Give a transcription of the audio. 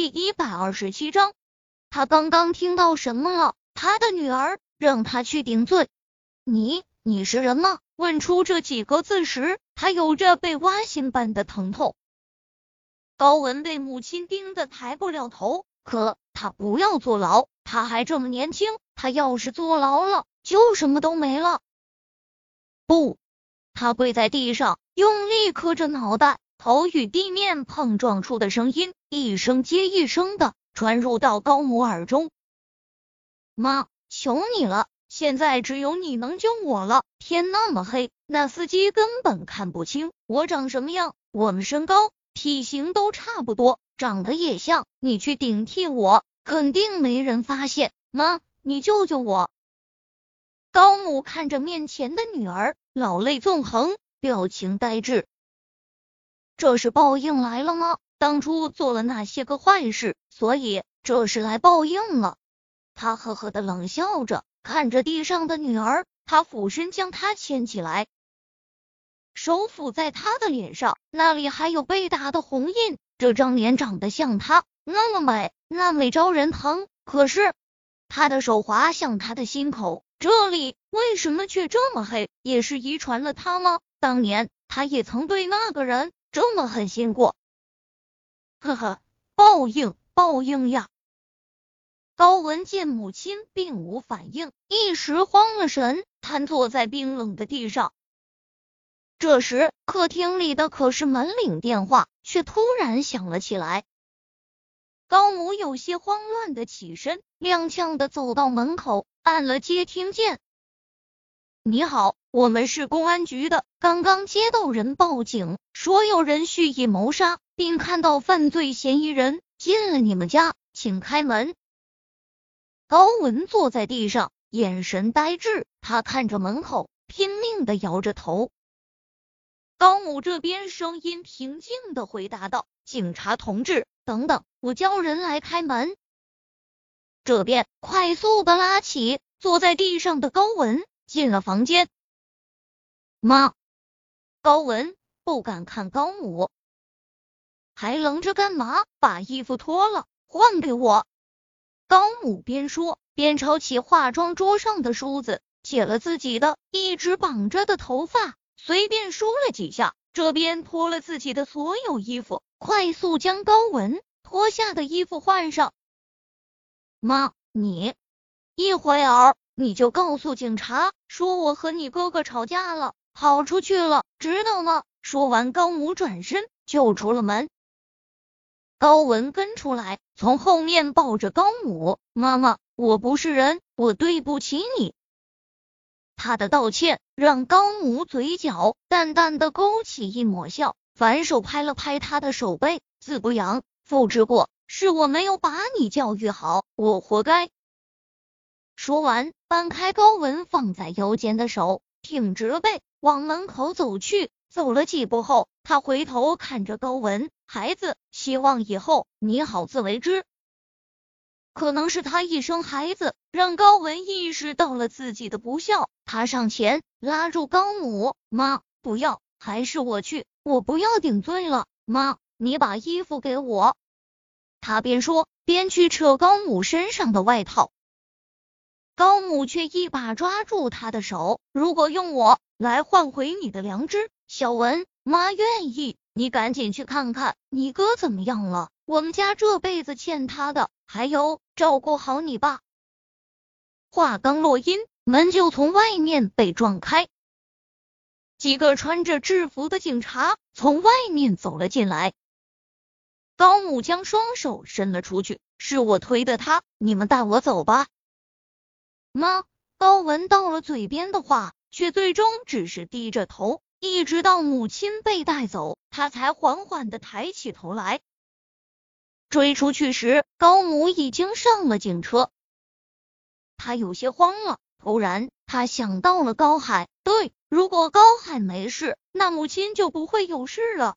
第一百二十七章，他刚刚听到什么了？他的女儿让他去顶罪。你，你是人吗？问出这几个字时，他有着被挖心般的疼痛。高文被母亲盯得抬不了头，可他不要坐牢，他还这么年轻，他要是坐牢了，就什么都没了。不，他跪在地上，用力磕着脑袋。头与地面碰撞出的声音，一声接一声的传入到高母耳中。妈，求你了，现在只有你能救我了。天那么黑，那司机根本看不清我长什么样。我们身高、体型都差不多，长得也像。你去顶替我，肯定没人发现。妈，你救救我！高母看着面前的女儿，老泪纵横，表情呆滞。这是报应来了吗？当初做了那些个坏事，所以这是来报应了。他呵呵的冷笑着，看着地上的女儿，他俯身将她牵起来，手抚在她的脸上，那里还有被打的红印。这张脸长得像她，那么美，那么招人疼。可是他的手滑向他的心口，这里为什么却这么黑？也是遗传了他吗？当年他也曾对那个人。这么狠心过，呵呵，报应，报应呀！高文见母亲并无反应，一时慌了神，瘫坐在冰冷的地上。这时，客厅里的可是门铃电话，却突然响了起来。高母有些慌乱的起身，踉跄的走到门口，按了接听键。你好，我们是公安局的，刚刚接到人报警，说有人蓄意谋杀，并看到犯罪嫌疑人进了你们家，请开门。高文坐在地上，眼神呆滞，他看着门口，拼命的摇着头。高母这边声音平静的回答道：“警察同志，等等，我叫人来开门。”这边快速的拉起坐在地上的高文。进了房间，妈，高文不敢看高母，还愣着干嘛？把衣服脱了，换给我。高母边说边抄起化妆桌上的梳子，解了自己的一直绑着的头发，随便梳了几下。这边脱了自己的所有衣服，快速将高文脱下的衣服换上。妈，你一会儿。你就告诉警察说我和你哥哥吵架了，跑出去了，知道吗？说完，高母转身就出了门。高文跟出来，从后面抱着高母：“妈妈，我不是人，我对不起你。”他的道歉让高母嘴角淡淡的勾起一抹笑，反手拍了拍他的手背：“自不扬，父之过，是我没有把你教育好，我活该。”说完，搬开高文放在腰间的手，挺直了背往门口走去。走了几步后，他回头看着高文：“孩子，希望以后你好自为之。”可能是他一生孩子，让高文意识到了自己的不孝。他上前拉住高母：“妈，不要，还是我去，我不要顶罪了。妈，你把衣服给我。”他边说边去扯高母身上的外套。高母却一把抓住他的手，如果用我来换回你的良知，小文妈愿意。你赶紧去看看你哥怎么样了，我们家这辈子欠他的。还有，照顾好你爸。话刚落音，门就从外面被撞开，几个穿着制服的警察从外面走了进来。高母将双手伸了出去，是我推的他，你们带我走吧。妈，高文到了嘴边的话，却最终只是低着头，一直到母亲被带走，他才缓缓的抬起头来。追出去时，高母已经上了警车，他有些慌了。突然，他想到了高海，对，如果高海没事，那母亲就不会有事了。